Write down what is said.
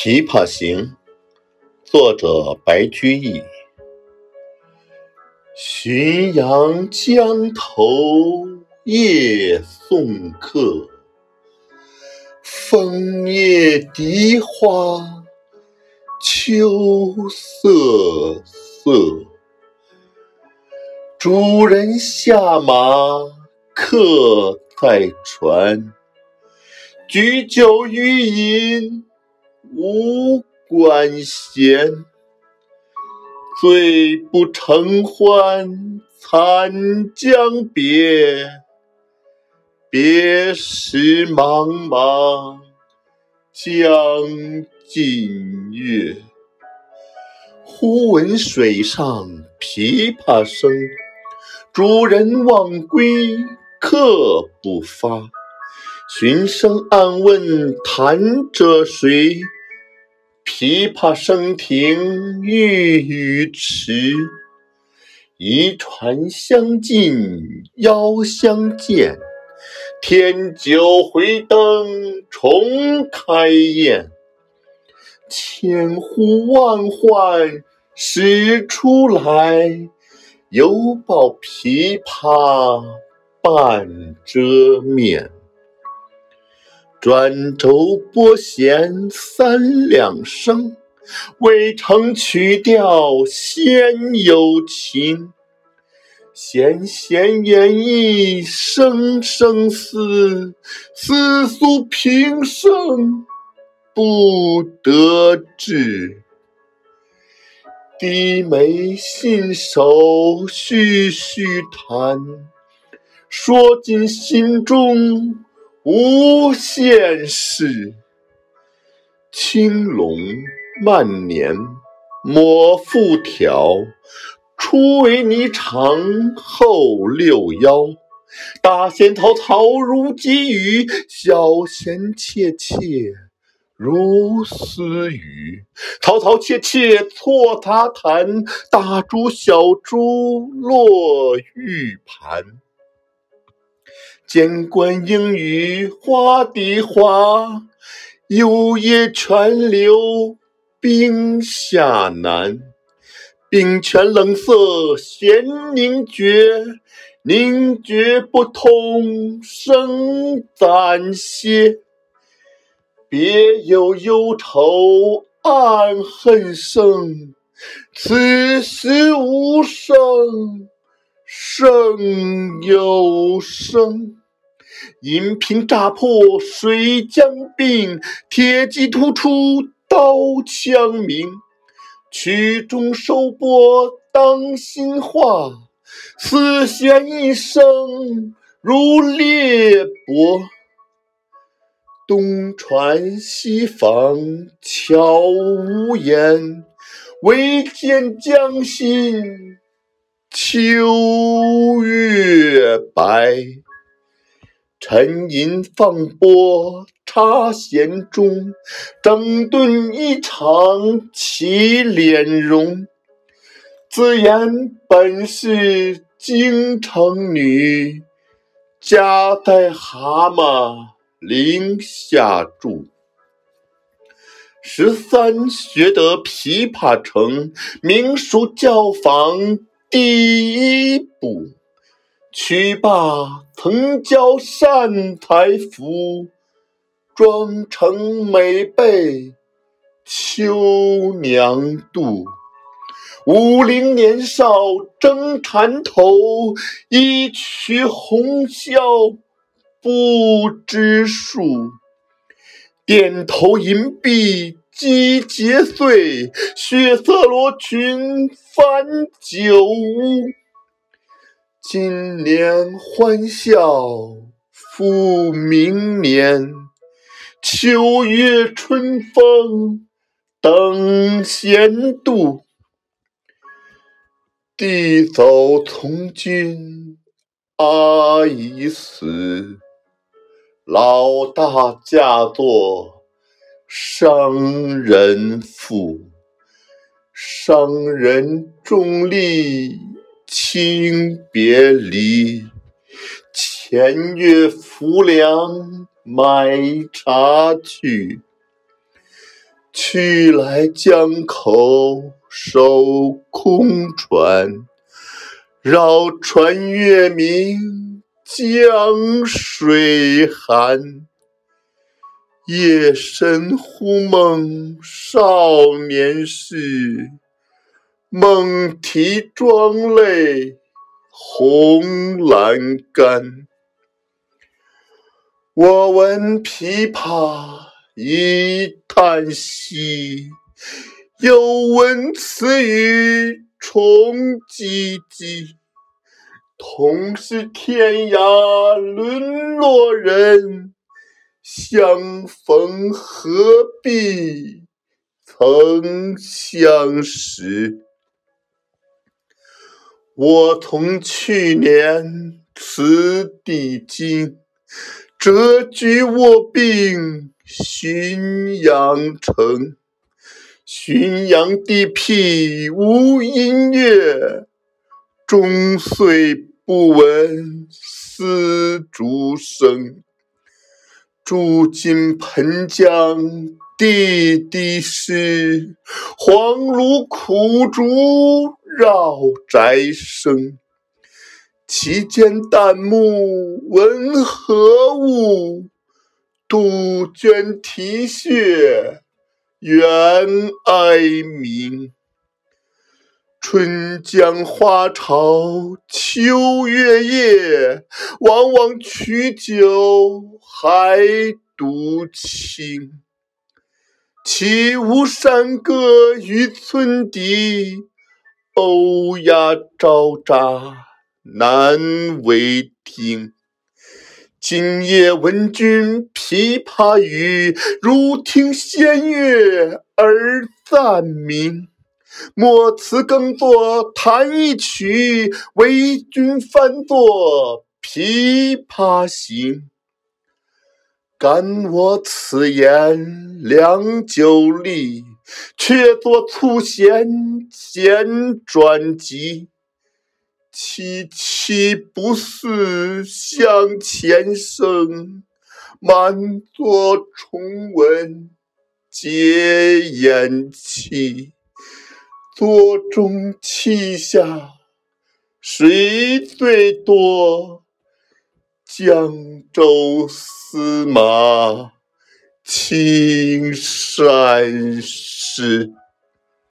琵琶行》作者白居易。浔阳江头夜送客，枫叶荻花秋瑟瑟。主人下马客在船，举酒欲饮无管弦。醉不成欢惨将别，别时茫茫江浸月。忽闻水上琵琶声，主人忘归客不发。寻声暗问弹者谁？琵琶声停欲语迟，移船相近邀相见。添酒回灯重开宴，千呼万唤始出来，犹抱琵琶半遮面。转轴拨弦三两声，未成曲调先有情。弦弦掩抑声声思，思诉平生不得志。低眉信手续续弹，说尽心中。无限事，青龙慢捻抹复挑，初为霓裳后六幺。大弦嘈嘈如急雨，小弦切切如私语。嘈嘈切切错杂弹，大珠小珠落玉盘。间关莺语花底滑，幽咽泉流冰下难。冰泉冷涩弦凝绝，凝绝不通声暂歇。别有忧愁暗恨生，此时无声胜有声。银瓶乍破水浆冰，铁骑突出刀枪鸣。曲终收拨当心画，丝弦一声如裂帛。东船西舫悄无言，唯见江心秋月白。沉吟放拨插弦中，整顿衣裳起敛容。自言本是京城女，家在蛤蟆陵下住。十三学得琵琶成，名属教坊第一步。曲罢曾教善才服，妆成每被秋娘妒。五陵年少争缠头，一曲红绡不知数。点头银篦击节碎，血色罗裙翻酒污。今年欢笑复明年，秋月春风等闲度。弟走从军阿姨死，老大嫁作商人妇，商人重利。轻别离，前月浮梁买茶去。去来江口守空船，绕船月明江水寒。夜深忽梦少年事，梦啼妆泪红阑干。我闻琵琶已叹息，又闻此语重唧唧。同是天涯沦落人，相逢何必曾相识。我从去年此地经。谪居卧病浔阳城，浔阳地僻无音乐，终岁不闻丝竹声。朱尽盆江滴滴湿，黄芦苦竹绕宅生。其间旦暮闻何物？杜鹃啼血猿哀鸣。春江花朝秋月夜，往往取酒还独倾。岂无山歌与村笛，欧鸦招喳。难为听。今夜闻君琵琶语，如听仙乐耳暂明。莫辞耕作弹一曲，为君翻作《琵琶行》。感我此言良久立，却作促弦简转急。凄凄不似向前声，满座重闻皆掩泣。多中泣下谁最多？江州司马青衫湿。